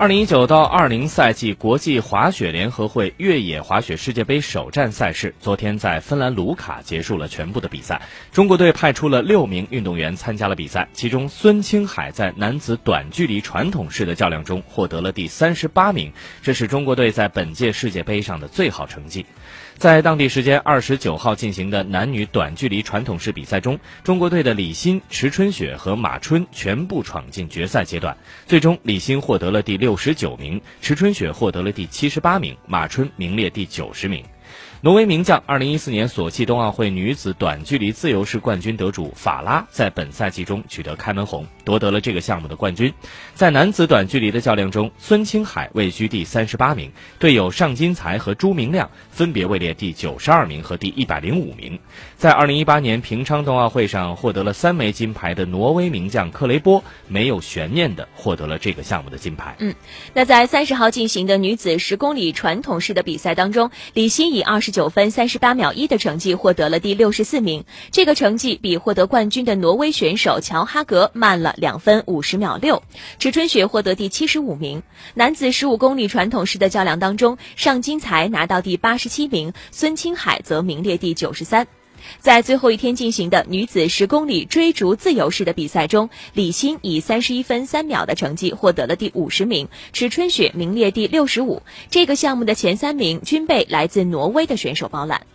二零一九到二零赛季国际滑雪联合会越野滑雪世界杯首站赛事昨天在芬兰卢卡结束了全部的比赛。中国队派出了六名运动员参加了比赛，其中孙青海在男子短距离传统式的较量中获得了第三十八名，这是中国队在本届世界杯上的最好成绩。在当地时间二十九号进行的男女短距离传统式比赛中，中国队的李欣、池春雪和马春全部闯进决赛阶段。最终，李欣获得了第六九十九名，池春雪获得了第七十八名，马春名列第九十名。挪威名将2014年索契冬奥会女子短距离自由式冠军得主法拉在本赛季中取得开门红，夺得了这个项目的冠军。在男子短距离的较量中，孙青海位居第三十八名，队友尚金才和朱明亮分别位列第九十二名和第一百零五名。在2018年平昌冬奥会上获得了三枚金牌的挪威名将克雷波，没有悬念的获得了这个项目的金牌。嗯，那在三十号进行的女子十公里传统式的比赛当中，李欣以二十九分三十八秒一的成绩获得了第六十四名，这个成绩比获得冠军的挪威选手乔哈格慢了两分五十秒六。池春雪获得第七十五名。男子十五公里传统式的较量当中，尚金才拿到第八十七名，孙青海则名列第九十三。在最后一天进行的女子十公里追逐自由式的比赛中，李欣以三十一分三秒的成绩获得了第五十名，池春雪名列第六十五。这个项目的前三名均被来自挪威的选手包揽。